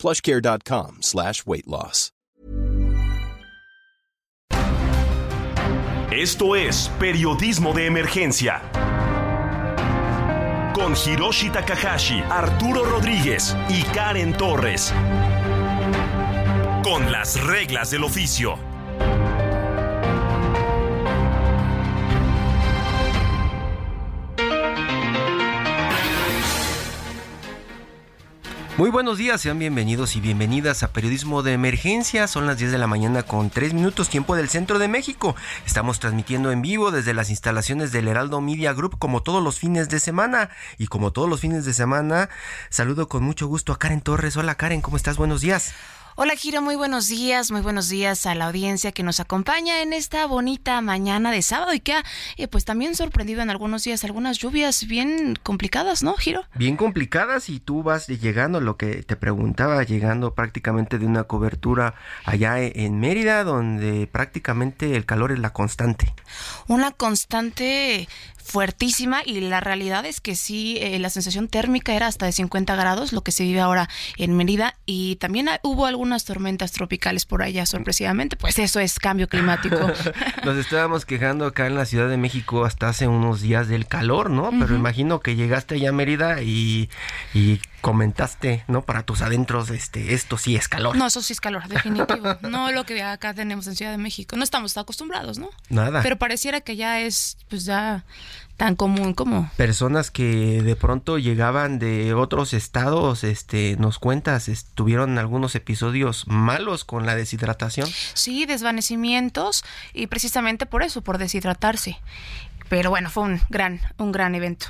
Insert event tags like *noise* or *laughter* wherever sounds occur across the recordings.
plushcare.com slash. Esto es Periodismo de Emergencia. Con Hiroshi Takahashi, Arturo Rodríguez y Karen Torres. Con las reglas del oficio. Muy buenos días, sean bienvenidos y bienvenidas a Periodismo de Emergencia. Son las 10 de la mañana con 3 minutos tiempo del centro de México. Estamos transmitiendo en vivo desde las instalaciones del Heraldo Media Group como todos los fines de semana. Y como todos los fines de semana, saludo con mucho gusto a Karen Torres. Hola Karen, ¿cómo estás? Buenos días. Hola Giro, muy buenos días, muy buenos días a la audiencia que nos acompaña en esta bonita mañana de sábado y que ha eh, pues también sorprendido en algunos días algunas lluvias bien complicadas, ¿no, Giro? Bien complicadas y tú vas llegando, lo que te preguntaba, llegando prácticamente de una cobertura allá en Mérida donde prácticamente el calor es la constante. Una constante fuertísima y la realidad es que sí, eh, la sensación térmica era hasta de 50 grados, lo que se vive ahora en Mérida y también hubo algunas tormentas tropicales por allá sorpresivamente, pues eso es cambio climático. *laughs* Nos estábamos quejando acá en la Ciudad de México hasta hace unos días del calor, ¿no? Pero imagino que llegaste allá a Mérida y, y comentaste, ¿no? Para tus adentros, este, esto sí es calor. No, eso sí es calor, definitivo. no lo que acá tenemos en Ciudad de México. No estamos acostumbrados, ¿no? Nada. Pero pareciera que ya es, pues ya tan común como personas que de pronto llegaban de otros estados este nos cuentas tuvieron algunos episodios malos con la deshidratación sí desvanecimientos y precisamente por eso por deshidratarse pero bueno fue un gran un gran evento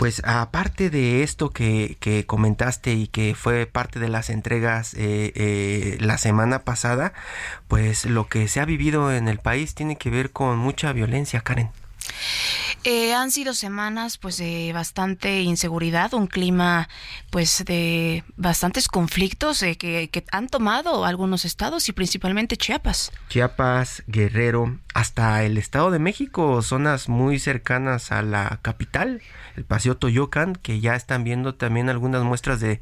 pues aparte de esto que, que, comentaste y que fue parte de las entregas eh, eh, la semana pasada, pues lo que se ha vivido en el país tiene que ver con mucha violencia, Karen. Eh, han sido semanas pues de bastante inseguridad, un clima pues de bastantes conflictos eh, que, que, han tomado algunos estados y principalmente Chiapas. Chiapas, Guerrero, hasta el Estado de México, zonas muy cercanas a la capital, el Paseo Toyocan, que ya están viendo también algunas muestras de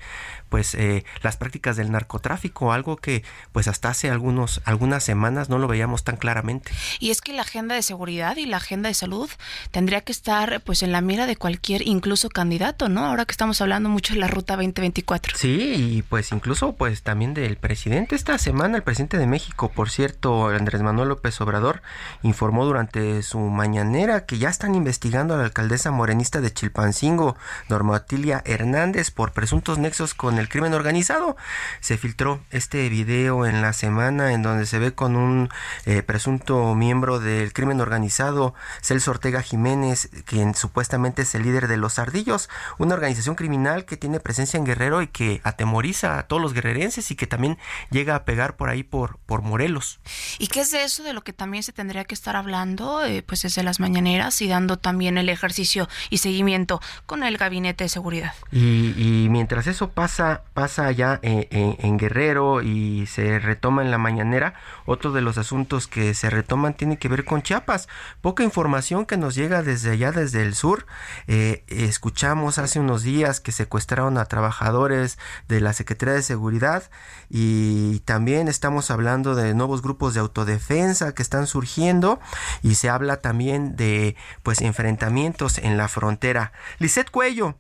pues eh, las prácticas del narcotráfico, algo que pues hasta hace algunos algunas semanas no lo veíamos tan claramente. Y es que la agenda de seguridad y la agenda de salud tendría que estar pues en la mira de cualquier incluso candidato, ¿no? Ahora que estamos hablando mucho de la ruta 2024. Sí, y pues incluso pues también del presidente esta semana el presidente de México, por cierto, Andrés Manuel López Obrador informó durante su mañanera que ya están investigando a la alcaldesa morenista de Chilpancingo, Normatilia Hernández por presuntos nexos con el crimen organizado. Se filtró este video en la semana en donde se ve con un eh, presunto miembro del crimen organizado, Celso Ortega Jiménez, quien supuestamente es el líder de los Ardillos, una organización criminal que tiene presencia en Guerrero y que atemoriza a todos los guerrerenses y que también llega a pegar por ahí por, por Morelos. ¿Y qué es de eso de lo que también se tendría que estar hablando eh, pues desde las mañaneras y dando también el ejercicio y seguimiento con el gabinete de seguridad? Y, y mientras eso pasa, pasa, allá en, Guerrero y se retoma en la mañanera, otro de los asuntos que se retoman tiene que ver con Chiapas. Poca información que nos llega desde allá, desde el sur. Eh, escuchamos hace unos días que secuestraron a trabajadores de la Secretaría de Seguridad y también estamos hablando de nuevos grupos de autodefensa que están surgiendo y se habla también de pues enfrentamientos en la frontera. Lisette Cuello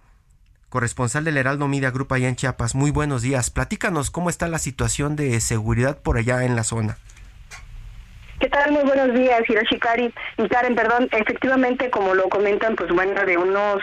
corresponsal del Heraldo Media Group allá en Chiapas. Muy buenos días. Platícanos cómo está la situación de seguridad por allá en la zona. ¿Qué tal? Muy buenos días, Hiroshi Kari y Karen, perdón. Efectivamente, como lo comentan, pues bueno, de unos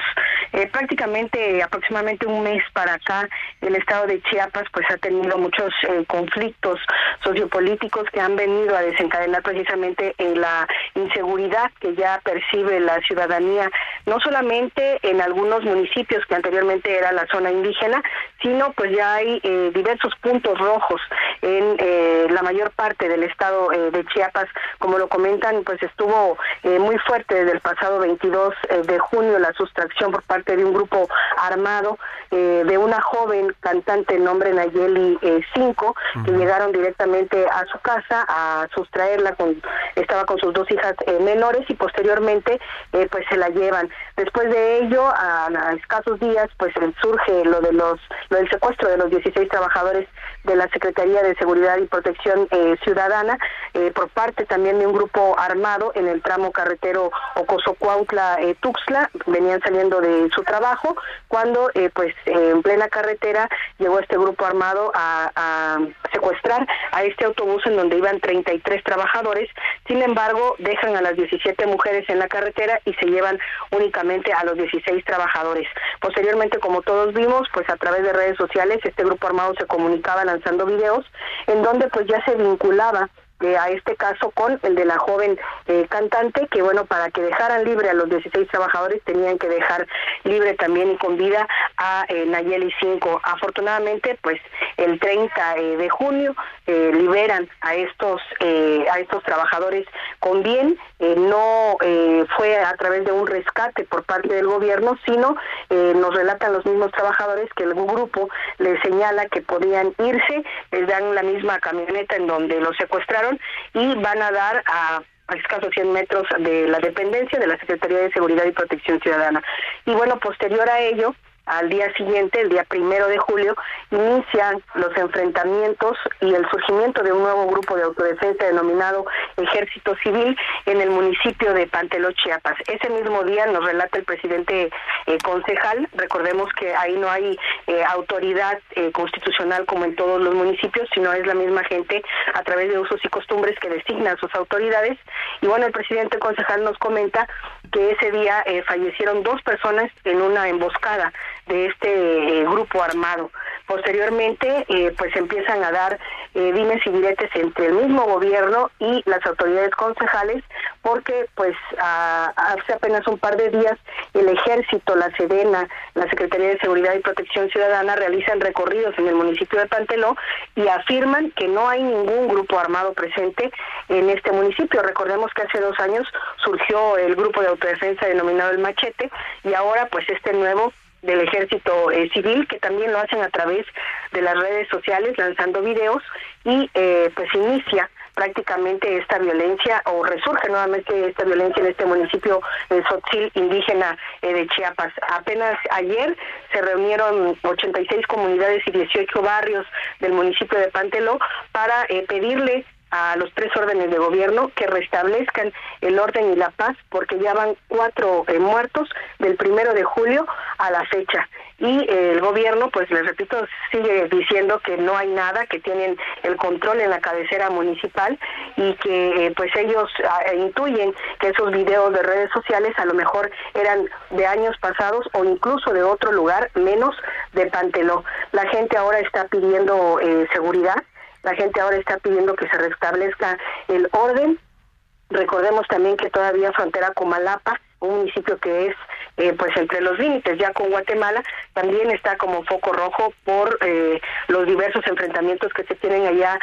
Eh, prácticamente aproximadamente un mes para acá, el estado de Chiapas pues ha tenido muchos eh, conflictos sociopolíticos que han venido a desencadenar precisamente en la inseguridad que ya percibe la ciudadanía, no solamente en algunos municipios que anteriormente era la zona indígena, sino pues ya hay eh, diversos puntos rojos en la mayor parte del estado de Chiapas, como lo comentan, pues estuvo muy fuerte desde el pasado 22 de junio la sustracción por parte de un grupo armado eh, de una joven cantante nombre Nayeli 5 eh, que llegaron directamente a su casa a sustraerla con estaba con sus dos hijas eh, menores y posteriormente pues se la llevan. Después de ello a, escasos días pues surge lo de los lo del secuestro de los 16 trabajadores de la Secretaría de Seguridad y Protección Ciudadana por parte también de un grupo armado en el tramo carretero Ocosocuautla Tuxtla. Venían saliendo de su trabajo cuando eh, pues en plena carretera llegó este grupo armado a, a, secuestrar a este autobús en donde iban 33 trabajadores. Sin embargo dejan a las 17 mujeres en la carretera y se llevan únicamente a los 16 trabajadores. Posteriormente como todos vimos pues a través de redes sociales este grupo armado se comunicaba lanzando videos en donde pues ya se vinculaba eh, a este caso con el de la joven eh, cantante, que bueno, para que dejaran libre a los 16 trabajadores tenían que dejar libre también y con vida a eh, Nayeli 5. Afortunadamente, pues el 30 de junio liberan a estos a estos trabajadores con bien, no fue a través de un rescate por parte del gobierno, sino nos relatan los mismos trabajadores que el grupo les señala que podían irse, les dan la misma camioneta en donde los secuestraron y van a dar a a escasos 100 metros de la dependencia de la Secretaría de Seguridad y Protección Ciudadana. Y bueno, posterior a ello, al día siguiente, el día primero de julio, inician los enfrentamientos y el surgimiento de un nuevo grupo de autodefensa denominado Ejército Civil en el municipio de Panteló, Chiapas. Ese mismo día nos relata el presidente eh, concejal, recordemos que ahí no hay eh, autoridad eh, constitucional como en todos los municipios, sino es la misma gente a través de usos y costumbres que designa a sus autoridades. Y bueno, el presidente concejal nos comenta que ese día fallecieron dos personas en una emboscada de este eh, grupo armado. Posteriormente, eh, pues empiezan a dar eh, y diretes entre el mismo gobierno y las autoridades concejales, porque pues hace apenas un par de días el Ejército, la Sedena, la Secretaría de Seguridad y Protección Ciudadana realizan recorridos en el municipio de Panteló y afirman que no hay ningún grupo armado presente en este municipio. Recordemos que hace dos años surgió el grupo de autodefensa denominado el Machete y ahora pues este nuevo del ejército eh, civil que también lo hacen a través de las redes sociales lanzando videos y eh, pues inicia prácticamente esta violencia o resurge nuevamente esta violencia en este municipio de Sotzil indígena eh, de Chiapas. Apenas ayer se reunieron 86 comunidades y 18 barrios del municipio de Panteló para pedirle a los tres órdenes de gobierno que restablezcan el orden y la paz porque ya van cuatro eh, muertos del primero de julio a la fecha. Y eh, el gobierno pues les repito sigue diciendo que no hay nada que tienen el control en la cabecera municipal y que eh, pues ellos ah, intuyen que esos videos de redes sociales a lo mejor eran de años pasados o incluso de otro lugar menos de Panteló. La gente ahora está pidiendo seguridad la gente ahora está pidiendo que se restablezca el orden. Recordemos también que todavía frontera con Malapa, un municipio que es eh, pues entre los límites ya con Guatemala también está como foco rojo por eh, los diversos enfrentamientos que se tienen allá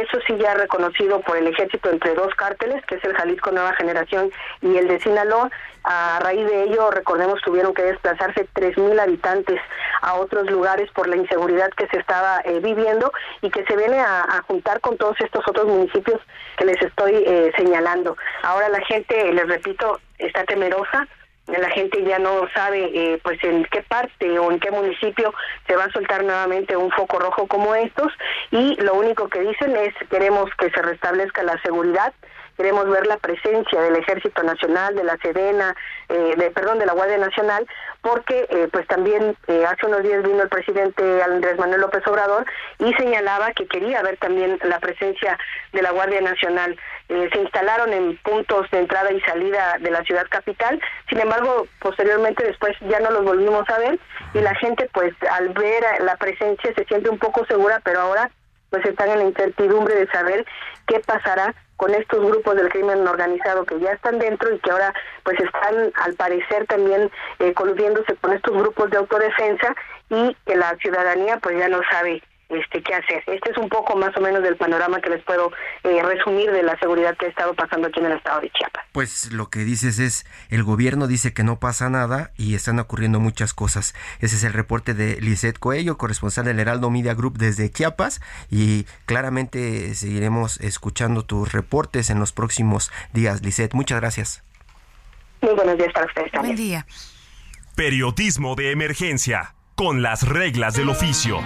eso sí ya reconocido por el ejército entre dos cárteles que es el Jalisco Nueva Generación y el de Sinaloa. A raíz de ello recordemos tuvieron que desplazarse tres mil habitantes a otros lugares por la inseguridad que se estaba eh, viviendo y que se viene a, a, juntar con todos estos otros municipios que les estoy señalando. Ahora la gente les repito está temerosa la gente ya no sabe eh, pues en qué parte o en qué municipio se va a soltar nuevamente un foco rojo como estos. Y lo único que dicen es queremos que se restablezca la seguridad queremos ver la presencia del Ejército Nacional, de la Sedena, eh, de, perdón, de la Guardia Nacional, porque eh, pues también eh, hace unos días vino el presidente Andrés Manuel López Obrador y señalaba que quería ver también la presencia de la Guardia Nacional. se instalaron en puntos de entrada y salida de la ciudad capital, sin embargo, posteriormente después ya no los volvimos a ver y la gente pues al ver la presencia se siente un poco segura, pero ahora pues están en la incertidumbre de saber qué pasará con estos grupos del crimen organizado que ya están dentro y que ahora pues están al parecer también eh, coludiéndose con estos grupos de autodefensa y que la ciudadanía pues ya no sabe este qué hacer. Este es un poco más o menos del panorama que les puedo eh, resumir de la seguridad que ha estado pasando aquí en el estado de Chiapas. Pues lo que dices es, el gobierno dice que no pasa nada y están ocurriendo muchas cosas. Ese es el reporte de Lisette Coello, corresponsal del Heraldo Media Group desde Chiapas y claramente seguiremos escuchando tus reportes en los próximos días. Lisette, muchas gracias. Muy buenos días para ustedes también. Buen día. Periodismo de emergencia, con las reglas del oficio.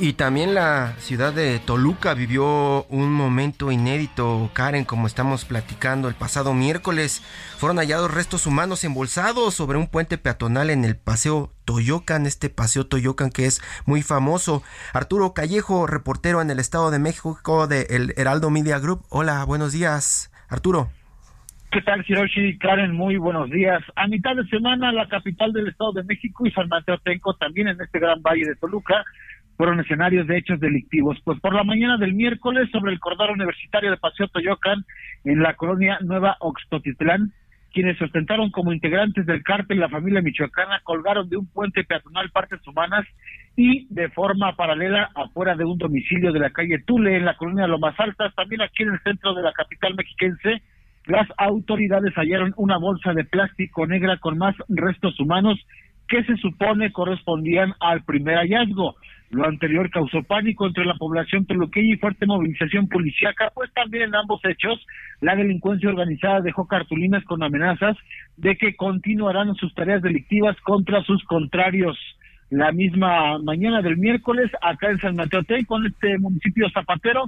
Y también la ciudad de Toluca vivió un momento inédito, Karen, como estamos platicando el pasado miércoles. Fueron hallados restos humanos embolsados sobre un puente peatonal en el Paseo Toyocan, este Paseo Toyocan que es muy famoso. Arturo Callejo, reportero en el Estado de México de El Heraldo Media Group. Hola, buenos días, Arturo. ¿Qué tal, Hiroshi? Karen, muy buenos días. A mitad de semana, la capital del Estado de México y San Mateo Tenco, también en este gran valle de Toluca, fueron escenarios de hechos delictivos. Pues por la mañana del miércoles, sobre el corredor universitario de Paseo Toyocan, en la colonia Nueva Oxtotitlán, quienes ostentaron como integrantes del cártel la familia michoacana colgaron de un puente peatonal partes humanas y de forma paralela afuera de un domicilio de la calle Tule en la colonia Lomas Altas, también aquí en el centro de la capital mexiquense, las autoridades hallaron una bolsa de plástico negra con más restos humanos que se supone correspondían al primer hallazgo. Lo anterior causó pánico entre la población toluqueña y fuerte movilización policíaca, pues también en ambos hechos la delincuencia organizada dejó cartulinas con amenazas de que continuarán sus tareas delictivas contra sus contrarios. La misma mañana del miércoles, acá en San Mateo con este municipio zapatero,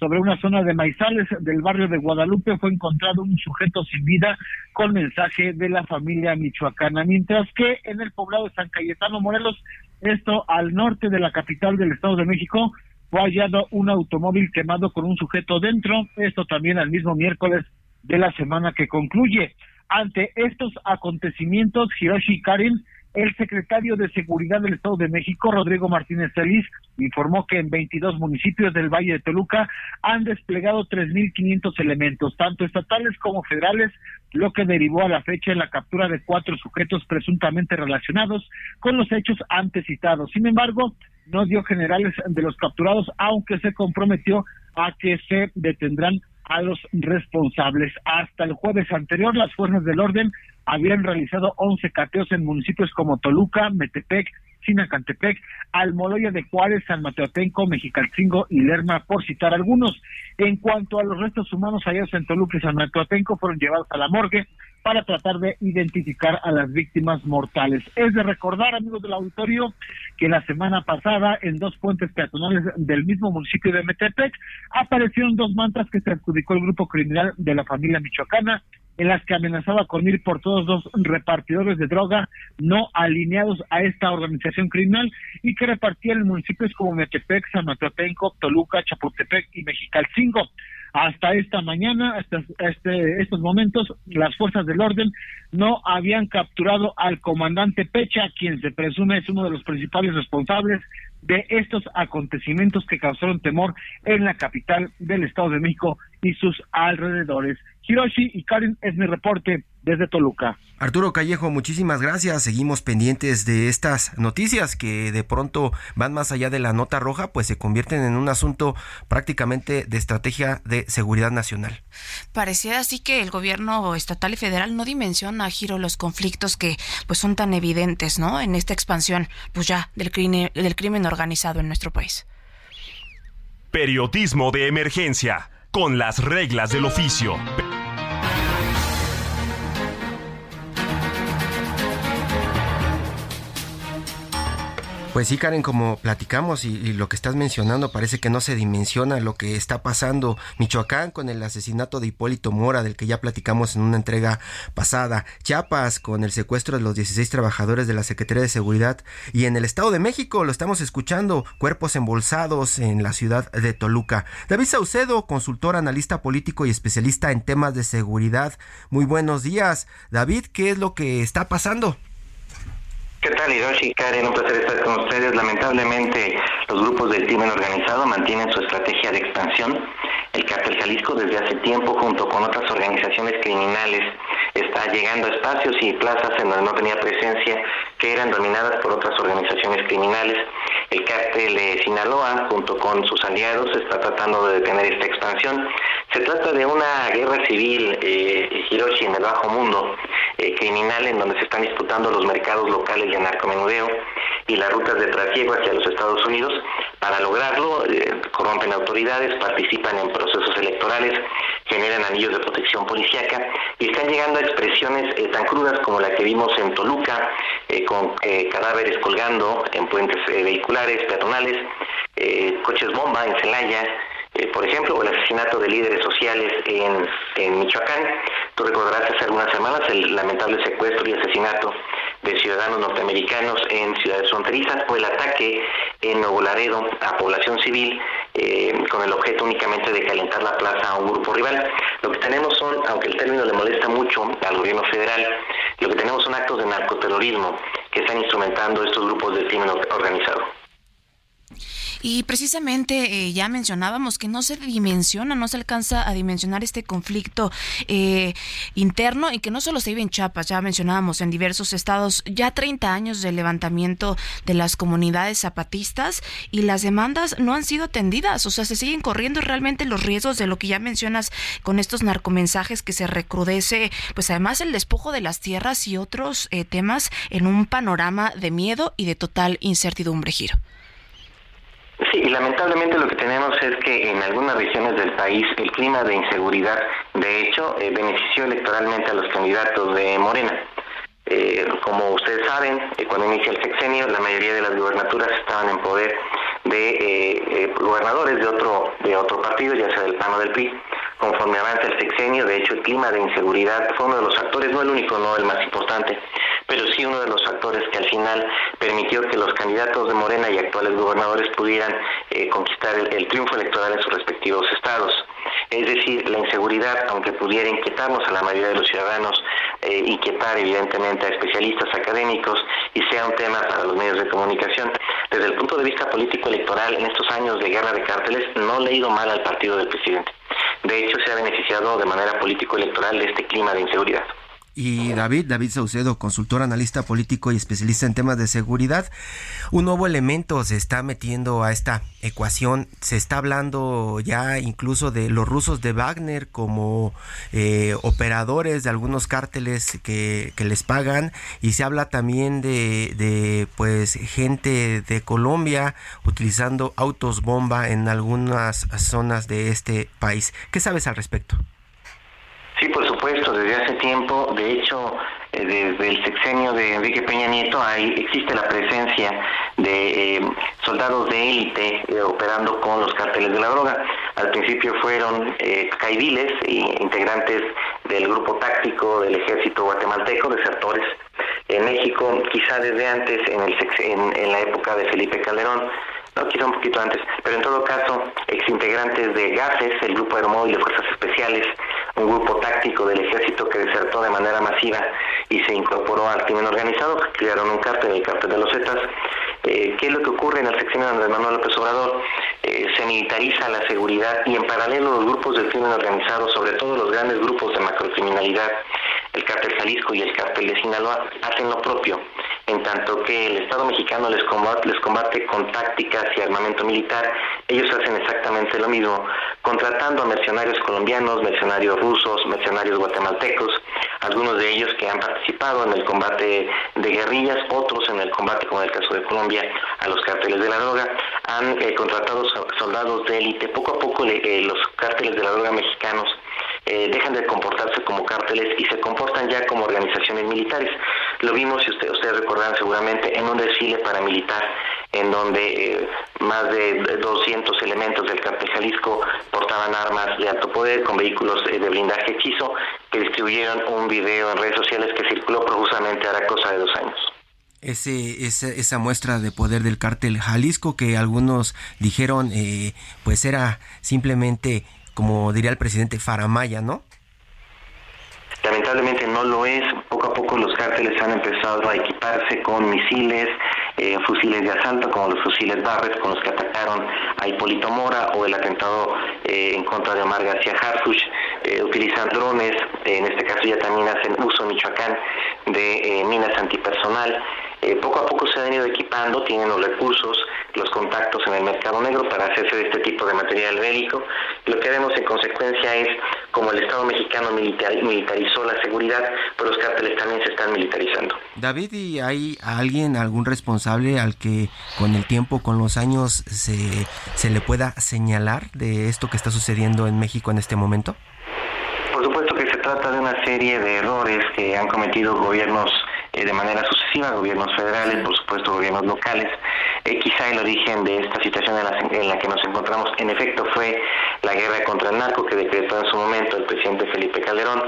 sobre una zona de maizales del barrio de Guadalupe fue encontrado un sujeto sin vida con mensaje de la familia michoacana, mientras que en el poblado de San Cayetano Morelos, esto al norte de la capital del Estado de México, fue hallado un automóvil quemado con un sujeto dentro, esto también al mismo miércoles de la semana que concluye. Ante estos acontecimientos, Hiroshi Karin el secretario de Seguridad del Estado de México, Rodrigo Martínez Celis, informó que en 22 municipios del Valle de Toluca han desplegado 3.500 elementos, tanto estatales como federales, lo que derivó a la fecha en la captura de cuatro sujetos presuntamente relacionados con los hechos antes citados. Sin embargo, no dio generales de los capturados, aunque se comprometió a que se detendrán a los responsables. Hasta el jueves anterior, las fuerzas del orden habían realizado 11 cateos en municipios como Toluca, Metepec, Sinacantepec, Almoloya de Juárez, San Mateotenco, Mexicalcingo y Lerma, por citar algunos. En cuanto a los restos humanos hallados en Toluca y San Mateotenco, fueron llevados a la morgue para tratar de identificar a las víctimas mortales. Es de recordar, amigos del auditorio, que la semana pasada en dos puentes peatonales del mismo municipio de Metepec aparecieron dos mantas que se adjudicó el grupo criminal de la familia michoacana en las que amenazaba con ir por todos los repartidores de droga no alineados a esta organización criminal y que repartían en municipios como Metepec, San Mateotenco, Toluca, Chapultepec y Mexicalcingo. Hasta esta mañana, hasta este, estos momentos, las fuerzas del orden no habían capturado al comandante Pecha, quien se presume es uno de los principales responsables de estos acontecimientos que causaron temor en la capital del Estado de México y sus alrededores. Hiroshi y Karen es mi reporte desde Toluca. Arturo Callejo, muchísimas gracias. Seguimos pendientes de estas noticias que de pronto van más allá de la nota roja, pues se convierten en un asunto prácticamente de estrategia de seguridad nacional. Parecía así que el gobierno estatal y federal no dimensiona, Giro, los conflictos que pues son tan evidentes, ¿no? En esta expansión, pues ya, del crimen, del crimen organizado en nuestro país. Periodismo de emergencia, con las reglas del oficio. Pues sí, Karen, como platicamos y, lo que estás mencionando, parece que no se dimensiona lo que está pasando Michoacán con el asesinato de Hipólito Mora, del que ya platicamos en una entrega pasada, Chiapas con el secuestro de los 16 trabajadores de la Secretaría de Seguridad y en el Estado de México lo estamos escuchando, cuerpos embolsados en la ciudad de Toluca. David Saucedo, consultor, analista político y especialista en temas de seguridad. Muy buenos días. David, ¿qué es lo que está pasando? ¿Qué tal, Hiroshi? Karen, un placer estar con ustedes. Lamentablemente, los grupos del crimen organizado mantienen su estrategia de expansión. El Cártel Jalisco, desde hace tiempo, junto con otras organizaciones criminales, está llegando a espacios y plazas en donde no tenía presencia, que eran dominadas por otras organizaciones criminales. El cártel de Sinaloa, junto con sus aliados, está tratando de detener esta expansión. Se trata de una guerra civil, eh, Hiroshi, en el bajo mundo, eh, criminal, en donde se están disputando los mercados locales de narcomenudeo y las rutas de trasiego hacia los Estados Unidos. Para lograrlo, eh, corrompen autoridades, participan en procesos electorales, generan anillos de protección policíaca y están llegando a expresiones eh, tan crudas como la que vimos en Toluca, eh, con cadáveres colgando en puentes vehiculares, peatonales, coches bomba en Celaya, por ejemplo, el asesinato de líderes sociales en, en Michoacán. Tú recordarás hace algunas semanas el lamentable secuestro y asesinato de ciudadanos norteamericanos en ciudades fronterizas o el ataque en Nuevo Laredo a población civil eh, con el objeto únicamente de calentar la plaza a un grupo rival. Lo que tenemos son, aunque el término le molesta mucho al gobierno federal, lo que tenemos son actos de narcoterrorismo que están instrumentando estos grupos de crimen organizado. Y precisamente eh, ya mencionábamos que no se dimensiona, no se alcanza a dimensionar este conflicto eh, interno y que no solo se vive en Chiapas, ya mencionábamos en diversos estados, ya 30 años de levantamiento de las comunidades zapatistas y las demandas no han sido atendidas, o sea, se siguen corriendo realmente los riesgos de lo que ya mencionas con estos narcomensajes que se recrudece, pues además el despojo de las tierras y otros eh, temas en un panorama de miedo y de total incertidumbre, Giro. Sí, y lamentablemente lo que tenemos es que en algunas regiones del país el clima de inseguridad, de hecho, eh, benefició electoralmente a los candidatos de Morena. Eh, como ustedes saben, eh, cuando inicia el sexenio, la mayoría de las gubernaturas estaban en poder de gobernadores de otro de otro partido, ya sea del PAN o del PRI. Conforme avanza el sexenio, de hecho, el clima de inseguridad fue uno de los actores, no el único, no el más importante, pero sí uno de los actores que al final permitió que los candidatos de Morena y actuales gobernadores pudieran eh, conquistar el, triunfo electoral en sus respectivos estados. Es decir, la inseguridad, aunque pudiera inquietarnos a la mayoría de los ciudadanos, eh, inquietar evidentemente a especialistas académicos y sea un tema para los medios de comunicación, desde el punto de vista político electoral, en estos años de guerra de cárteles, no le ha ido mal al partido del presidente. De hecho, se ha beneficiado de manera político-electoral de este clima de inseguridad. Y David, David Saucedo, consultor, analista político y especialista en temas de seguridad, un nuevo elemento se está metiendo a esta ecuación. Se está hablando ya incluso de los rusos de Wagner como eh, operadores de algunos cárteles que, les pagan y se habla también de, de pues gente de Colombia utilizando autos bomba en algunas zonas de este país. ¿Qué sabes al respecto? Sí, por supuesto, desde hace tiempo, de hecho, eh, desde el sexenio de Enrique Peña Nieto, ahí existe la presencia de eh, soldados de élite eh, operando con los cárteles de la droga. Al principio fueron caidiles e integrantes del grupo táctico del ejército guatemalteco, desertores. En México, quizá desde antes, en, el, en, en la época de Felipe Calderón, no, quizá un poquito antes, pero en todo caso, exintegrantes de GASES, el Grupo Aeromóvil de Fuerzas Especiales, un grupo táctico del ejército que desertó de manera masiva y se incorporó al crimen organizado, crearon un cártel, el cártel de los Zetas. Eh, ¿Qué es lo que ocurre en el sexenio de Andrés Manuel López Obrador? Eh, se militariza la seguridad y en paralelo los grupos del crimen organizado, sobre todo los grandes grupos de macrocriminalidad, el cártel Jalisco y el cártel de Sinaloa, hacen lo propio en tanto que el Estado mexicano les combate, con tácticas y armamento militar, ellos hacen exactamente lo mismo, contratando a mercenarios colombianos, mercenarios rusos, mercenarios guatemaltecos, algunos de ellos que han participado en el combate de guerrillas, otros en el combate, como en el caso de Colombia, a los cárteles de la droga, han eh, contratado soldados de élite. Poco a poco eh, los cárteles de la droga mexicanos eh, dejan de comportarse como cárteles y se comportan ya como organizaciones militares. Lo vimos, si usted, ustedes recordarán seguramente, en un desfile paramilitar en donde eh, más de 200 elementos del cártel Jalisco portaban armas de alto poder con vehículos de blindaje hechizo que distribuyeron un video en redes sociales que circuló profusamente la cosa de dos años esa, esa muestra de poder del cártel Jalisco que algunos dijeron eh, pues era simplemente como diría el presidente Faramaya, ¿no? Lamentablemente no lo es. Poco a poco los cárteles han empezado a equiparse con misiles, eh, fusiles de asalto, como los fusiles Barrett con los que atacaron a Hipólito Mora o el atentado eh, en contra de Omar García Harfuch. Eh, utilizan drones, en este caso ya también hacen uso en Michoacán de minas antipersonal. Eh, poco a poco se han ido equipando, tienen los recursos, los contactos en el mercado negro para hacerse de este tipo de material bélico. Lo que vemos en consecuencia es como el Estado mexicano militarizó la seguridad, pues los cárteles también se están militarizando. David, ¿y hay alguien, algún responsable al que con el tiempo, con los años, se, se le pueda señalar de esto que está sucediendo en México en este momento? Por supuesto que se trata de una serie de errores que han cometido gobiernos eh, de manera sucesiva, gobiernos federales, por supuesto gobiernos locales. Eh, quizá el origen de esta situación en la, en la, que nos encontramos, en efecto, fue la guerra contra el narco que decretó en su momento el presidente Felipe Calderón,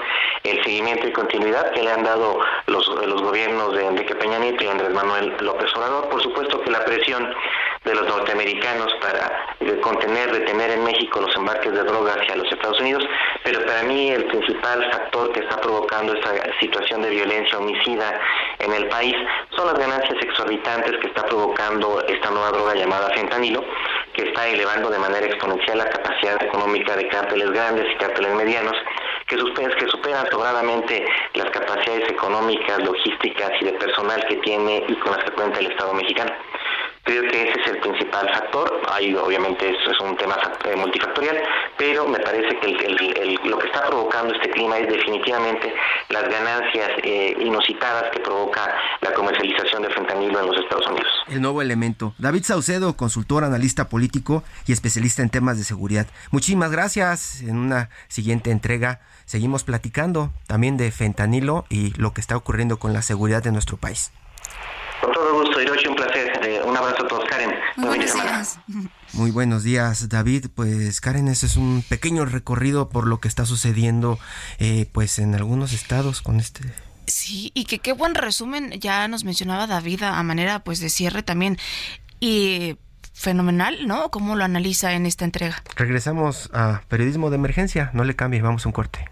el seguimiento y continuidad que le han dado los, los gobiernos de Enrique Peña Nieto y Andrés Manuel López Obrador, por supuesto que la presión de los norteamericanos para contener, detener en México los embarques de drogas hacia los Estados Unidos, pero para mí el principal factor que está provocando esta situación de violencia homicida en el país son las ganancias exorbitantes que está provocando esta nueva droga llamada fentanilo, que está elevando de manera exponencial la capacidad económica de cárteles grandes y cárteles medianos, que, que superan sobradamente las capacidades económicas, logísticas y de personal que tiene y con las que cuenta el Estado mexicano. Creo que ese es el principal factor. Ahí obviamente es, un tema eh, multifactorial, pero me parece que lo que está provocando este clima es definitivamente las ganancias eh, inusitadas que provoca la comercialización de fentanilo en los Estados Unidos. El nuevo elemento. David Saucedo, consultor, analista político y especialista en temas de seguridad. Muchísimas gracias. En una siguiente entrega seguimos platicando también de fentanilo y lo que está ocurriendo con la seguridad de nuestro país. Con todo gusto, Hiroshi, un placer. Eh, un abrazo a todos, Karen. Muy buenos días. Muy buenos días, David. Pues Karen, ese es un pequeño recorrido por lo que está sucediendo eh, pues en algunos estados con este Sí, y que qué buen resumen ya nos mencionaba David a manera pues de cierre también. Y fenomenal, ¿no? ¿Cómo lo analiza en esta entrega? Regresamos a periodismo de emergencia. No le cambie, vamos a un corte.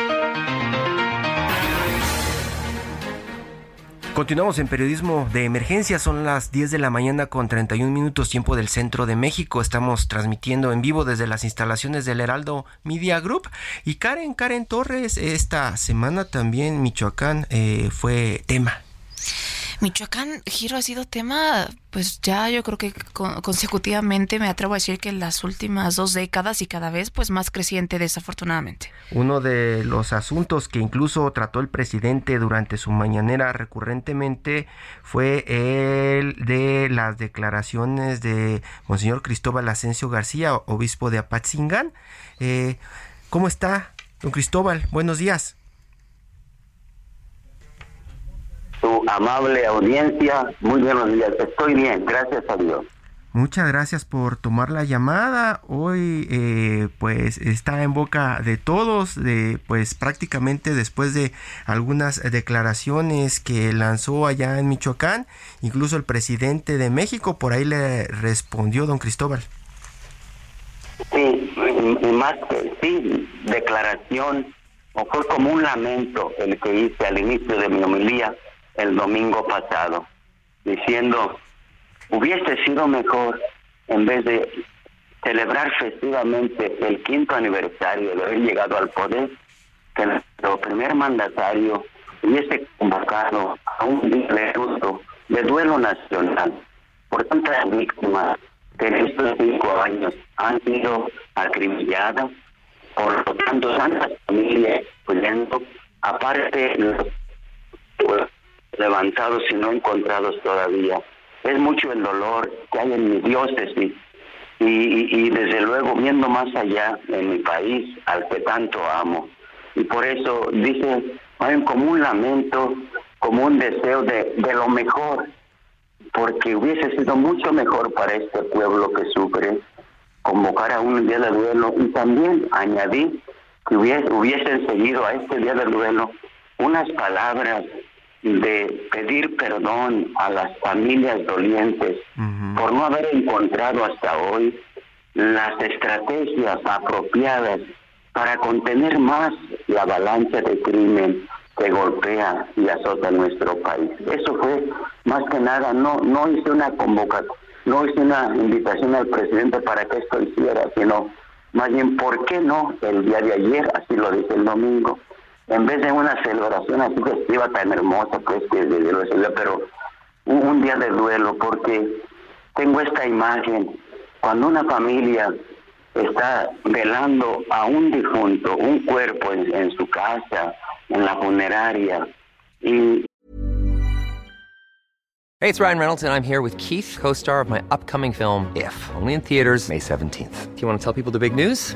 Continuamos en periodismo de emergencia, son las 10 de la mañana con 31 minutos tiempo del centro de México. Estamos transmitiendo en vivo desde las instalaciones del Heraldo Media Group. Y Karen, Karen Torres, esta semana también Michoacán eh, fue tema. Michoacán, Giro, ha sido tema, pues ya yo creo que consecutivamente me atrevo a decir que en las últimas dos décadas y cada vez pues más creciente desafortunadamente. Uno de los asuntos que incluso trató el presidente durante su mañanera recurrentemente fue el de las declaraciones de Monseñor Cristóbal Asensio García, obispo de Apatzingán. Eh, ¿Cómo está, don Cristóbal? Buenos días. Su amable audiencia, muy buenos días. Estoy bien, gracias a Dios. Muchas gracias por tomar la llamada. Hoy eh, pues está en boca de todos, de, pues prácticamente después de algunas declaraciones que lanzó allá en Michoacán, incluso el presidente de México por ahí le respondió don Cristóbal. Sí, y más que sí, declaración, o fue como un lamento el que hice al inicio de mi homilía el domingo pasado, diciendo hubiese sido mejor en vez de celebrar festivamente el quinto aniversario de haber llegado al poder, que nuestro primer mandatario hubiese convocado a un día de duelo nacional. Por tantas víctimas que en estos cinco años han sido acribilladas, por lo tanto tantas familias huyendo, aparte los levantados y no encontrados todavía es mucho el dolor que hay en mi diócesis y, y, desde luego viendo más allá en mi país al que tanto amo. Y por eso dice, hay como un lamento, como un deseo de, de lo mejor, porque hubiese sido mucho mejor para este pueblo que sufre convocar a un día de duelo y también añadir que hubiese, hubiesen seguido a este día de duelo unas palabras de pedir perdón a las familias dolientes por no haber encontrado hasta hoy las estrategias apropiadas para contener más la avalancha de crimen que golpea y azota nuestro país. Eso fue más que nada, no, no hice una convocatoria, no hice una invitación al presidente para que esto hiciera, sino más bien, ¿por qué no el día de ayer? Así lo dice el domingo en vez de una celebración así festiva tan hermosa, pues que de lo pero un, día de duelo, porque tengo esta imagen, cuando una familia está velando a un difunto, un cuerpo en, en su casa, en la funeraria, y Hey, it's Ryan Reynolds, and I'm here with Keith, co star of my upcoming film, If, only in theaters, May 17th. Do you want to tell people the big news?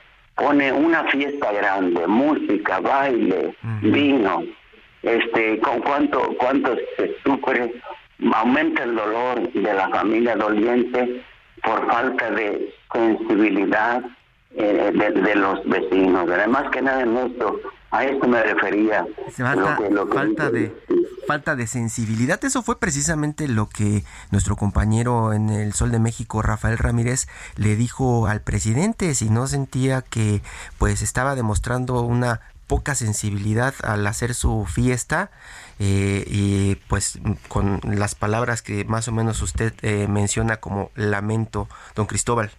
pone una fiesta grande, música, baile, vino, este, con cuánto, cuánto se sufre, aumenta el dolor de la familia doliente por falta de sensibilidad eh, de, los vecinos. Además que nada en esto, a esto me refería. falta, de, falta de sensibilidad. Eso fue precisamente lo que nuestro compañero en el Sol de México, Rafael Ramírez, le dijo al presidente. Si no sentía que pues estaba demostrando una poca sensibilidad al hacer su fiesta eh, y pues con las palabras que más o menos usted eh, menciona como lamento, don Cristóbal.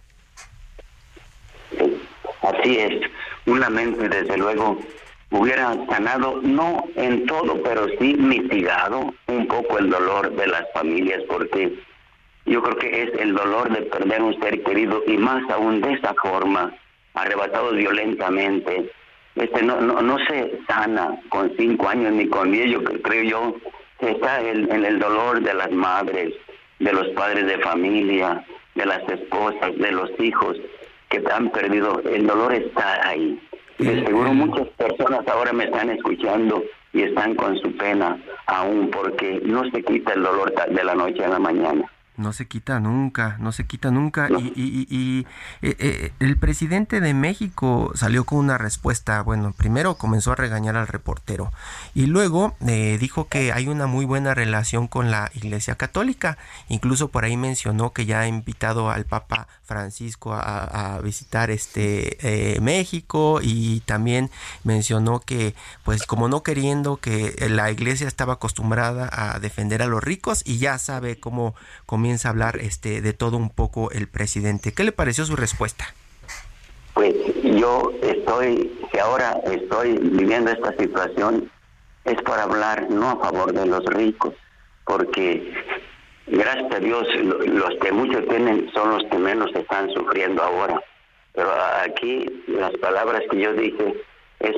Así es, un lamento y desde luego hubiera sanado, no en todo, pero sí mitigado un poco el dolor de las familias, porque yo creo que es el dolor de perder un ser querido y más aún de esa forma, arrebatado violentamente. Este no, no, no se sana con cinco años ni con diez, yo creo yo está en, en el dolor de las madres, de los padres de familia, de las esposas, de los hijos que han perdido. El dolor está ahí de seguro muchas personas ahora me están escuchando y están con su pena aún porque no se quita el dolor de la noche a la mañana. No se quita nunca, no se quita nunca. Y, eh, eh, el presidente de México salió con una respuesta, bueno, primero comenzó a regañar al reportero y luego eh, dijo que hay una muy buena relación con la Iglesia Católica. Incluso por ahí mencionó que ya ha invitado al Papa Francisco a, visitar este México y también mencionó que, pues como no queriendo que la Iglesia estaba acostumbrada a defender a los ricos y ya sabe cómo comienza a hablar este de todo un poco el presidente. ¿Qué le pareció su respuesta? Pues yo estoy, que ahora estoy viviendo esta situación, es para hablar no a favor de los ricos, porque gracias a Dios los que muchos tienen son los que menos están sufriendo ahora. Pero aquí las palabras que yo dije es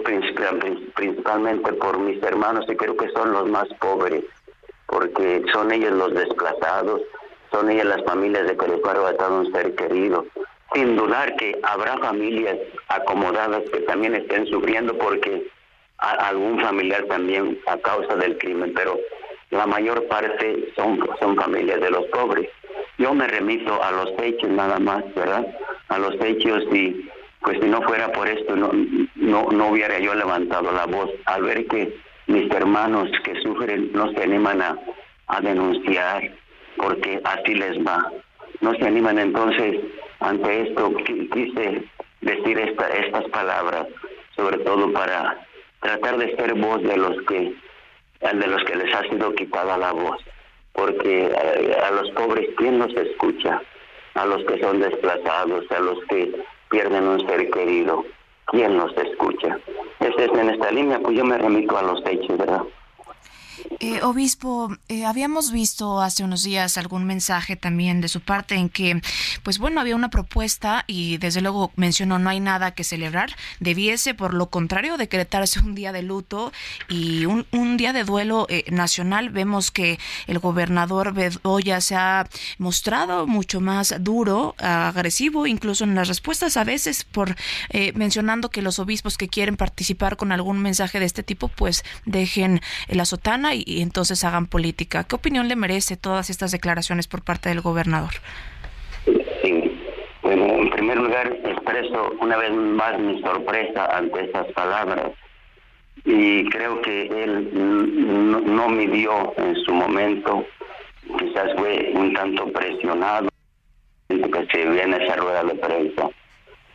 principalmente por mis hermanos y creo que son los más pobres, porque son ellos los desplazados, son ellas las familias de les fue un ser querido. Sin dudar que habrá familias acomodadas que también estén sufriendo porque algún familiar también a causa del crimen, pero la mayor parte son, son familias de los pobres. Yo me remito a los hechos nada más, ¿verdad? A los hechos y pues si no fuera por esto no, no, no hubiera yo levantado la voz al ver que mis hermanos que sufren no se animan a, a denunciar porque así les va. No se animan entonces ante esto. Quise decir esta, estas palabras, sobre todo para tratar de ser voz de los que de los que les ha sido quitada la voz, porque eh, a, los pobres quién los escucha, a los que son desplazados, a los que pierden un ser querido, quién los escucha. Este es en esta línea, pues yo me remito a los hechos, ¿verdad? Eh, obispo, eh, habíamos visto hace unos días algún mensaje también de su parte en que, pues bueno, había una propuesta y desde luego mencionó no hay nada que celebrar. Debiese, por lo contrario, decretarse un día de luto y un, día de duelo eh, nacional. Vemos que el gobernador Bedoya se ha mostrado mucho más duro, agresivo, incluso en las respuestas a veces por mencionando que los obispos que quieren participar con algún mensaje de este tipo, pues dejen la sotana y, entonces hagan política. ¿Qué opinión le merece todas estas declaraciones por parte del gobernador? Sí. Bueno, en primer lugar, expreso una vez más mi sorpresa ante estas palabras y creo que él no, midió en su momento, quizás fue un tanto presionado que se viene esa rueda de prensa,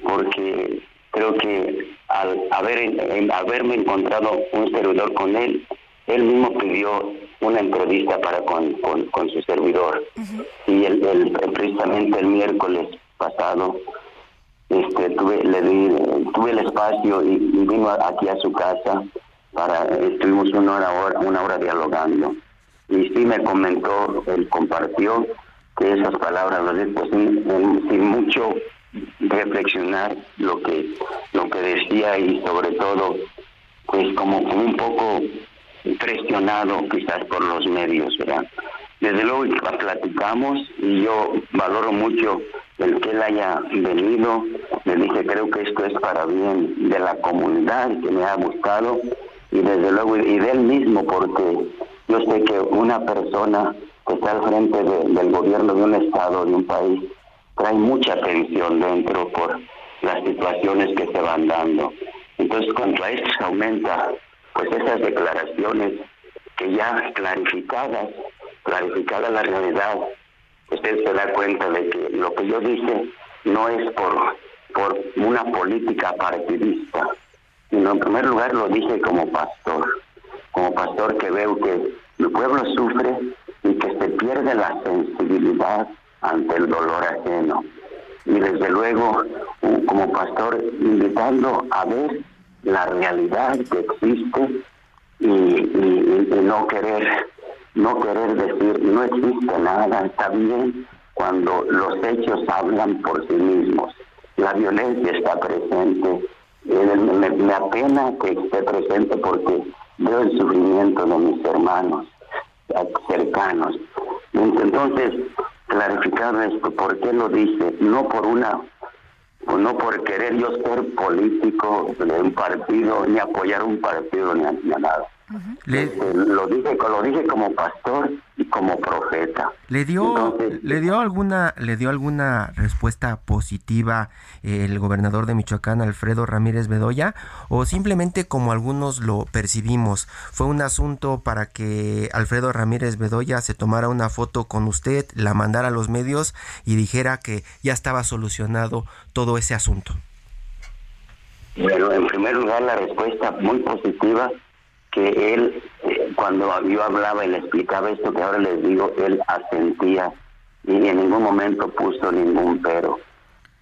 porque creo que al haber, haberme encontrado un servidor con él, él mismo pidió una entrevista para con, con, su servidor. Y el, precisamente el miércoles pasado este tuve le di tuve el espacio y, vino aquí a su casa para estuvimos una hora una hora dialogando. Y sí me comentó él compartió que esas palabras las dijo sin, sin mucho reflexionar lo que lo que decía y sobre todo pues como un poco presionado quizás por los medios, ¿verdad? Desde luego platicamos y yo valoro mucho el que él haya venido. Le dije, creo que esto es para bien de la comunidad que me ha gustado y desde luego y de él mismo porque yo sé que una persona que está al frente del gobierno de un estado, de un país, trae mucha tensión dentro por las situaciones que se van dando. Entonces, contra esto se aumenta pues esas declaraciones que ya clarificadas, clarificada la realidad, usted se da cuenta de que lo que yo dije no es por, por una política partidista, sino en primer lugar lo dije como pastor, como pastor que veo que el pueblo sufre y que se pierde la sensibilidad ante el dolor ajeno. Y desde luego, como pastor, invitando a ver la realidad que existe y, no querer no querer decir no existe nada está bien cuando los hechos hablan por sí mismos. La violencia está presente. Me, me apena que esté presente porque veo el sufrimiento de mis hermanos cercanos. Entonces clarificar esto por qué lo dice no por una no por querer yo ser político de un partido, ni apoyar un partido, ni, ni nada. Este, lo dije lo dije como pastor y como profeta. Le dio le dio alguna le dio alguna respuesta positiva el gobernador de Michoacán Alfredo Ramírez Bedoya o simplemente como algunos lo percibimos fue un asunto para que Alfredo Ramírez Bedoya se tomara una foto con usted la mandara a los medios y dijera que ya estaba solucionado todo ese asunto bueno en primer lugar la respuesta muy positiva que él, eh, cuando yo hablaba y le explicaba esto que ahora les digo, él asentía y en ningún momento puso ningún pero.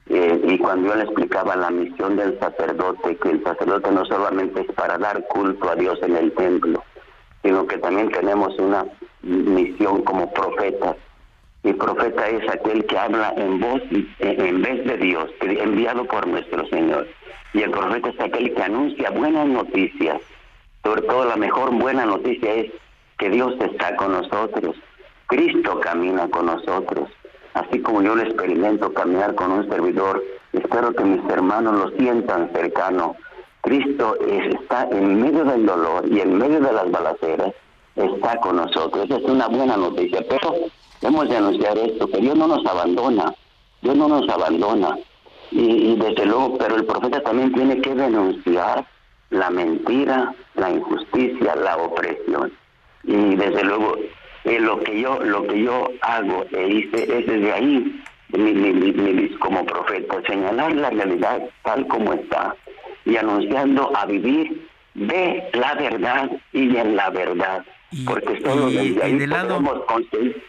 Eh, y cuando yo le explicaba la misión del sacerdote, que el sacerdote no solamente es para dar culto a Dios en el templo, sino que también tenemos una misión como profeta. Y profeta es aquel que habla en voz, en vez de Dios, enviado por nuestro Señor. Y el profeta es aquel que anuncia buenas noticias. Sobre todo la mejor buena noticia es que Dios está con nosotros. Cristo camina con nosotros. Así como yo lo experimento caminar con un servidor, espero que mis hermanos lo sientan cercano. Cristo está en medio del dolor y en medio de las balaceras, está con nosotros. Esa es una buena noticia. Pero hemos de anunciar esto, que Dios no nos abandona. Dios no nos abandona. Y, y desde luego, pero el profeta también tiene que denunciar la mentira, la injusticia, la opresión. Y desde luego, eh, lo que yo lo que yo hago e hice es desde ahí, como profeta, señalar la realidad tal como está y anunciando a vivir de la verdad y en la verdad. Porque solo desde ahí podremos construir,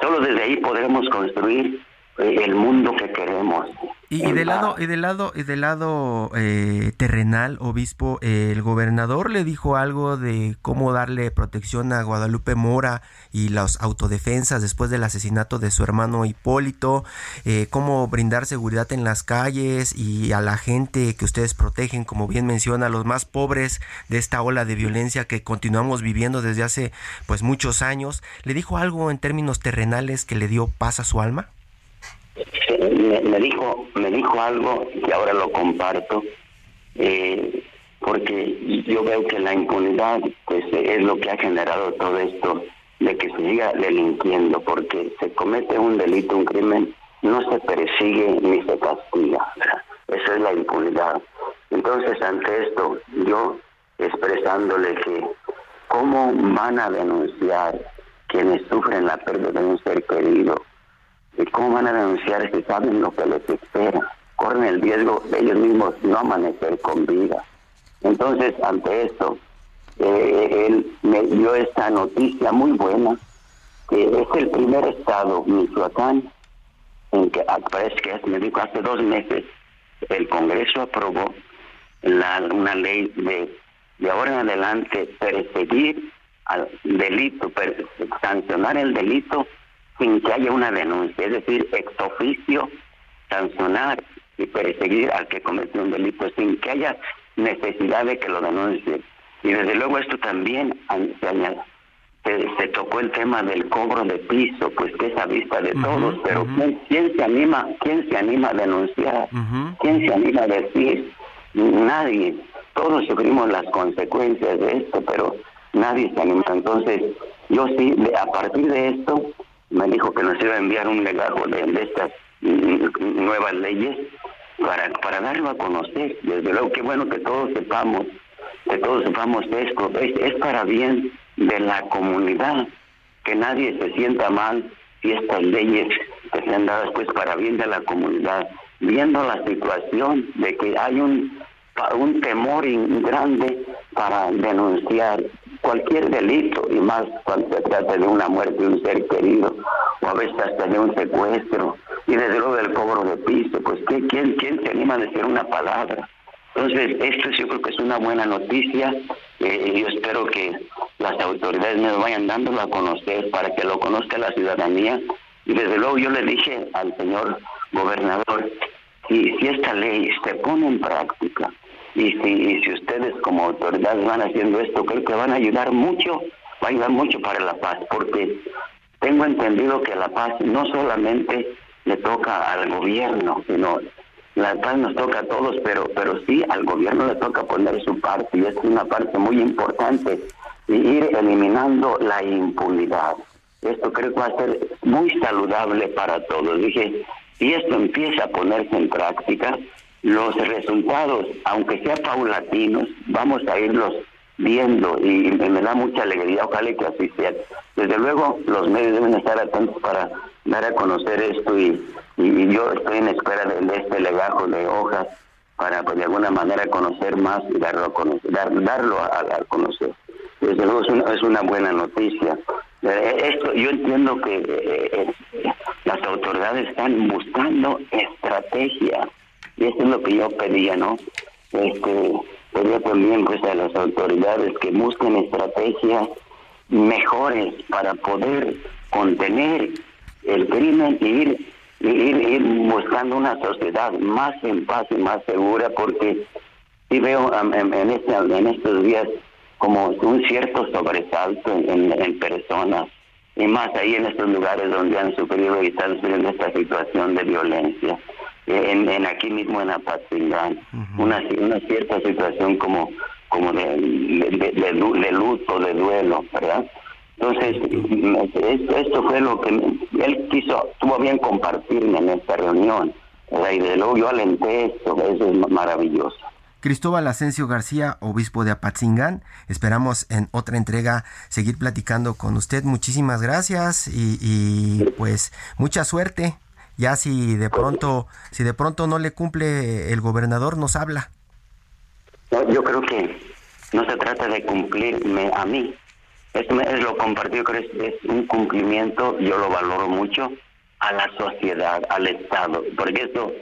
solo desde ahí podremos construir el mundo que queremos. Y, del lado, y del lado, y del lado eh, terrenal, obispo, el gobernador le dijo algo de cómo darle protección a Guadalupe Mora y las autodefensas después del asesinato de su hermano Hipólito, eh, cómo brindar seguridad en las calles y a la gente que ustedes protegen, como bien menciona, a los más pobres de esta ola de violencia que continuamos viviendo desde hace pues muchos años. ¿Le dijo algo en términos terrenales que le dio paz a su alma? Me, dijo me dijo algo que ahora lo comparto eh, porque yo veo que la impunidad pues es lo que ha generado todo esto de que se siga delinquiendo porque se comete un delito un crimen no se persigue ni se castiga. Esa es la impunidad. Entonces ante esto yo expresándole que cómo van a denunciar quienes sufren la pérdida de un ser querido ¿Y cómo van a denunciar si saben lo que les espera? Corren el riesgo de ellos mismos no amanecer con vida. Entonces, ante esto, eh, él me dio esta noticia muy buena, que es el primer estado, Michoacán, en que ah, parece que me dijo hace dos meses, el Congreso aprobó la, una ley de, de ahora en adelante perseguir al delito, sancionar el delito sin que haya una denuncia, es decir, ex oficio, sancionar y perseguir al que cometió un delito sin que haya necesidad de que lo denuncie. Y desde luego esto también se, se, tocó el tema del cobro de piso, pues que es a vista de todos, pero ¿quién, se anima, quién se anima a denunciar? ¿Quién se anima a decir? Nadie. Todos sufrimos las consecuencias de esto, pero nadie se anima. Entonces, yo sí, a partir de esto, me dijo que nos iba a enviar un legajo de, estas nuevas leyes para, para darlo a conocer. Desde luego, qué bueno que todos sepamos, que todos sepamos esto. Es, es para bien de la comunidad, que nadie se sienta mal si estas leyes que sean dadas pues para bien de la comunidad, viendo la situación de que hay un, un temor grande para denunciar cualquier delito, y más cuando se trata de una muerte de un ser querido, o a veces hasta de un secuestro, y desde luego del cobro de piso, pues ¿quién, quién se anima a decir una palabra? Entonces, esto yo creo que es una buena noticia, eh, yo espero que las autoridades me vayan dándolo a conocer para que lo conozca la ciudadanía, y desde luego yo le dije al señor gobernador, si, si esta ley se pone en práctica, y si, si ustedes como autoridades van haciendo esto, creo que van a ayudar mucho, va a ayudar mucho para la paz, porque tengo entendido que la paz no solamente le toca al gobierno, sino la paz nos toca a todos, pero pero sí al gobierno le toca poner su parte y es una parte muy importante y ir eliminando la impunidad. Esto creo que va a ser muy saludable para todos. Dije, si esto empieza a ponerse en práctica, los resultados, aunque sean paulatinos, vamos a irlos viendo y me da mucha alegría, ojalá que así sea. Desde luego, los medios deben estar atentos para dar a conocer esto y, yo estoy en espera de, este legajo de hojas para pues, de alguna manera conocer más y darlo a conocer, darlo a, conocer. Desde luego es una, es una buena noticia. Eh, esto yo entiendo que eh, eh, las autoridades están buscando estrategia y eso es lo que yo pedía, ¿no? Este, pedía también pues a las autoridades que busquen estrategias mejores para poder contener el crimen y ir, ir, buscando una sociedad más en paz y más segura, porque sí veo en, este, en estos días como un cierto sobresalto en, personas, y más ahí en estos lugares donde han sufrido y están sufriendo esta situación de violencia. En, en aquí mismo en Apatzingán, una, una cierta situación como como de, de, luto, de duelo, ¿verdad? Entonces, esto, fue lo que él quiso, tuvo bien compartirme en esta reunión, ¿verdad? y de luego yo alenté esto, eso es maravilloso. Cristóbal Asensio García, obispo de Apatzingán. Esperamos en otra entrega seguir platicando con usted. Muchísimas gracias y, y, pues mucha suerte. Ya si de pronto, si de pronto no le cumple el gobernador, nos habla yo creo que no se trata de cumplirme a mí. Esto es lo compartido, creo que es, un cumplimiento, yo lo valoro mucho, a la sociedad, al Estado, porque esto,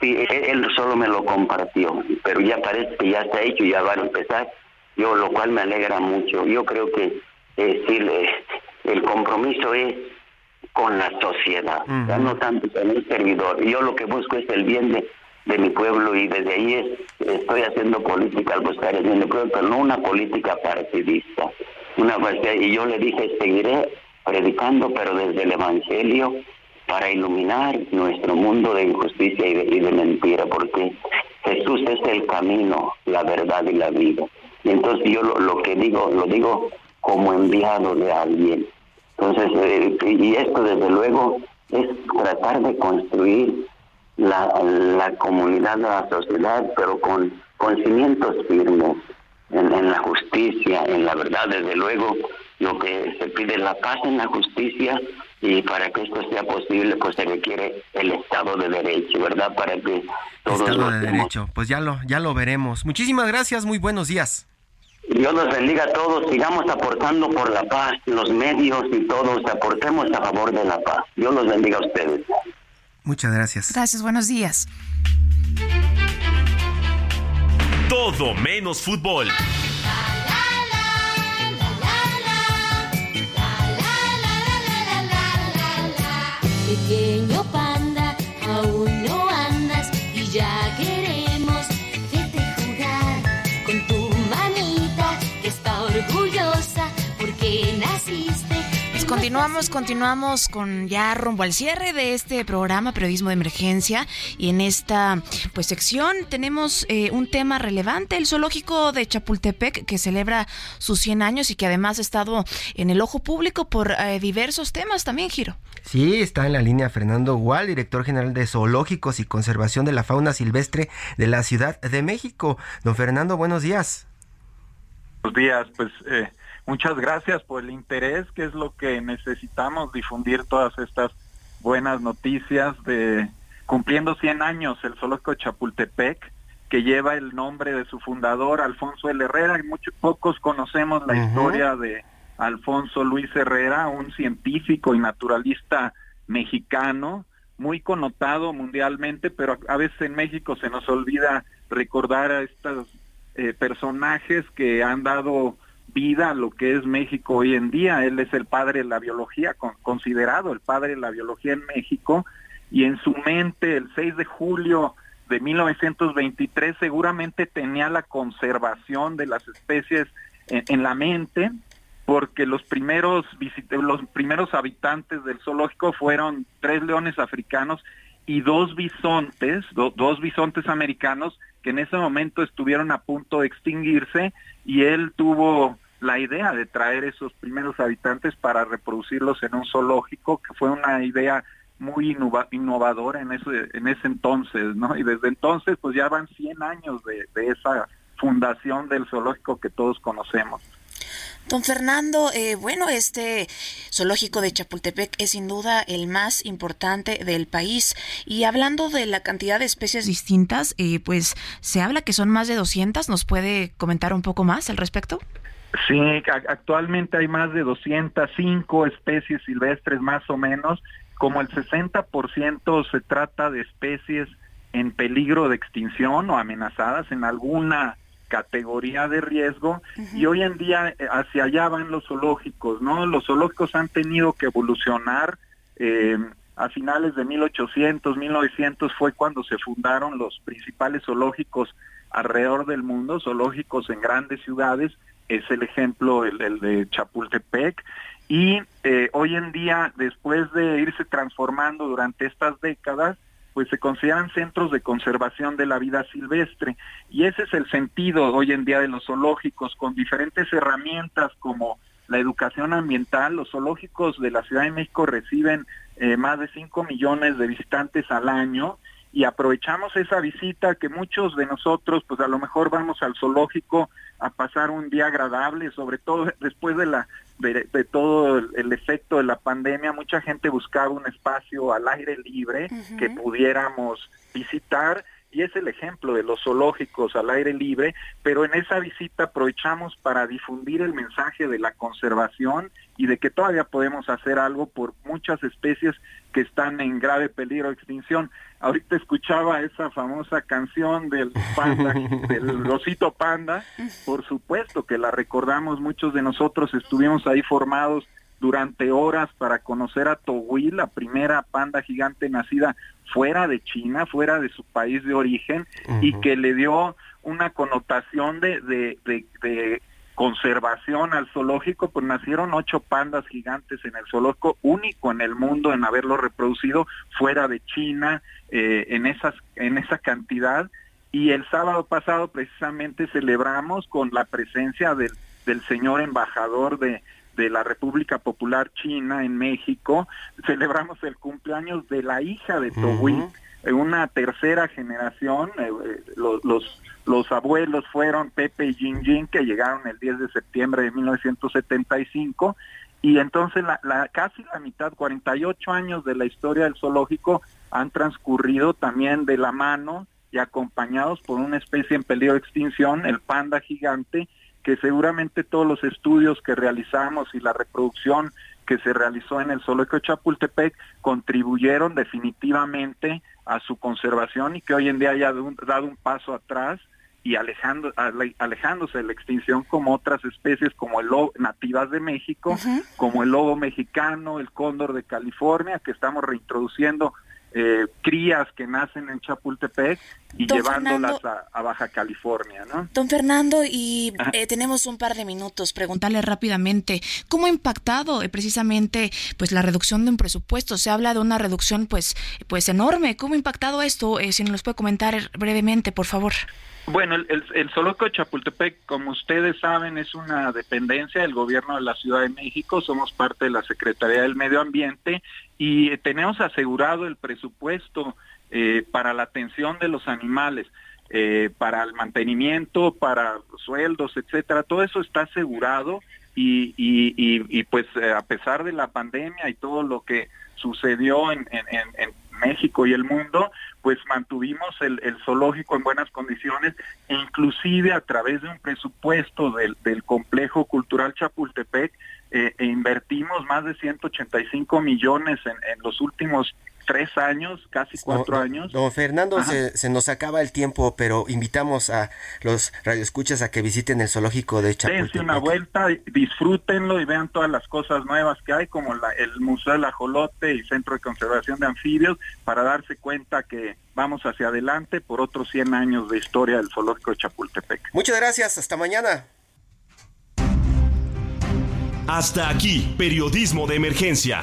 sí, él solo me lo compartió, pero ya parece que ya está hecho, ya va a empezar, yo lo cual me alegra mucho. Yo creo que eh, el compromiso es con la sociedad, no tanto con el servidor. Yo lo que busco es el bien de de mi pueblo y desde ahí estoy haciendo política al buscar el bien pueblo, pero no una política partidista. Una, y yo le dije, seguiré predicando, pero desde el Evangelio, para iluminar nuestro mundo de injusticia y de, mentira, porque Jesús es el camino, la verdad y la vida. Y entonces yo lo, que digo, lo digo como enviado de alguien. Entonces, eh, y esto desde luego es tratar de construir la, la comunidad, la sociedad, pero con, con cimientos firmes en, la justicia, en la verdad, desde luego, lo que se pide es la paz en la justicia y para que esto sea posible pues se requiere el Estado de Derecho, ¿verdad? Para que todos Estado de Derecho, pues ya lo, ya lo veremos. Muchísimas gracias, muy buenos días. Dios nos bendiga a todos, sigamos aportando por la paz, los medios y todos aportemos a favor de la paz. Dios los bendiga a ustedes. Muchas gracias. Gracias, buenos días. Todo menos fútbol. Continuamos, continuamos con ya rumbo al cierre de este programa Periodismo de Emergencia y en esta pues sección tenemos eh, un tema relevante, el zoológico de Chapultepec que celebra sus 100 años y que además ha estado en el ojo público por eh, diversos temas también, Giro. Sí, está en la línea Fernando Gual, director general de Zoológicos y Conservación de la Fauna Silvestre de la Ciudad de México. Don Fernando, buenos días. Buenos días, pues eh, Muchas gracias por el interés, que es lo que necesitamos difundir todas estas buenas noticias de cumpliendo 100 años el zoológico Chapultepec, que lleva el nombre de su fundador, Alfonso L. Herrera, y muchos pocos conocemos la historia de Alfonso Luis Herrera, un científico y naturalista mexicano, muy connotado mundialmente, pero a veces en México se nos olvida recordar a estos eh, personajes que han dado vida lo que es México hoy en día. Él es el padre de la biología, considerado el padre de la biología en México, y en su mente el 6 de julio de 1923 seguramente tenía la conservación de las especies en, la mente, porque los primeros, los primeros habitantes del zoológico fueron tres leones africanos y dos bisontes, dos bisontes americanos en ese momento estuvieron a punto de extinguirse y él tuvo la idea de traer esos primeros habitantes para reproducirlos en un zoológico, que fue una idea muy innovadora en ese, en ese entonces, ¿no? Y desde entonces pues ya van 100 años de esa fundación del zoológico que todos conocemos. Don Fernando, eh, bueno, este zoológico de Chapultepec es sin duda el más importante del país. Y hablando de la cantidad de especies distintas, eh, pues se habla que son más de 200. ¿Nos puede comentar un poco más al respecto? Sí, actualmente hay más de 205 especies silvestres más o menos. Como el 60% se trata de especies en peligro de extinción o amenazadas en alguna categoría de riesgo y hoy en día eh, hacia allá van los zoológicos, ¿no? Los zoológicos han tenido que evolucionar. Eh, a finales de 1800, 1900 fue cuando se fundaron los principales zoológicos alrededor del mundo, zoológicos en grandes ciudades, es el ejemplo el, de Chapultepec, y eh, hoy en día, después de irse transformando durante estas décadas, pues se consideran centros de conservación de la vida silvestre. Y ese es el sentido hoy en día de los zoológicos, con diferentes herramientas como la educación ambiental. Los zoológicos de la Ciudad de México reciben eh, más de 5 millones de visitantes al año y aprovechamos esa visita que muchos de nosotros pues a lo mejor vamos al zoológico a pasar un día agradable, sobre todo después de la de, todo el, efecto de la pandemia, mucha gente buscaba un espacio al aire libre que pudiéramos visitar y es el ejemplo de los zoológicos al aire libre, pero en esa visita aprovechamos para difundir el mensaje de la conservación y de que todavía podemos hacer algo por muchas especies que están en grave peligro de extinción. Ahorita escuchaba esa famosa canción del panda, *laughs* del rosito panda, por supuesto que la recordamos, muchos de nosotros estuvimos ahí formados durante horas para conocer a Togui, la primera panda gigante nacida fuera de China, fuera de su país de origen, y que le dio una connotación de, de, de, conservación al zoológico, pues nacieron ocho pandas gigantes en el zoológico, único en el mundo en haberlo reproducido fuera de China, eh, en, esas, en esa cantidad. Y el sábado pasado precisamente celebramos con la presencia del, del señor embajador de, de la República Popular China en México, celebramos el cumpleaños de la hija de Togui, una tercera generación, eh, eh, los, los, los, abuelos fueron Pepe y Jin que llegaron el 10 de septiembre de 1975, y entonces la, la, casi la mitad, 48 años de la historia del zoológico han transcurrido también de la mano y acompañados por una especie en peligro de extinción, el panda gigante, que seguramente todos los estudios que realizamos y la reproducción que se realizó en el zoológico de Chapultepec contribuyeron definitivamente a su conservación y que hoy en día haya dado un paso atrás y alejando, alejándose de la extinción como otras especies como el lobo, nativas de México, como el lobo mexicano, el cóndor de California, que estamos reintroduciendo eh, crías que nacen en Chapultepec y llevándolas a, Baja California, ¿no? Don Fernando, y eh, tenemos un par de minutos, preguntarle rápidamente, ¿cómo ha impactado eh, precisamente pues la reducción de un presupuesto? Se habla de una reducción pues, pues enorme, ¿cómo ha impactado esto? si nos lo puede comentar brevemente, por favor. Bueno, el, el, el de Chapultepec, como ustedes saben, es una dependencia del gobierno de la Ciudad de México, somos parte de la Secretaría del Medio Ambiente y tenemos asegurado el presupuesto eh, para la atención de los animales, eh, para el mantenimiento, para sueldos, etcétera, todo eso está asegurado y, pues eh, a pesar de la pandemia y todo lo que sucedió en, México y el mundo, pues mantuvimos el, zoológico en buenas condiciones e inclusive a través de un presupuesto del, del complejo cultural Chapultepec eh, e invertimos más de 185 millones en, en los últimos tres años, casi cuatro años. Don Fernando, se, se, nos acaba el tiempo, pero invitamos a los radioescuchas a que visiten el zoológico de Chapultepec. Dense una vuelta, disfrútenlo y vean todas las cosas nuevas que hay, como la, el Museo del Ajolote y Centro de Conservación de Anfibios, para darse cuenta que vamos hacia adelante por otros 100 años de historia del zoológico de Chapultepec. Muchas gracias, hasta mañana. Hasta aquí, periodismo de emergencia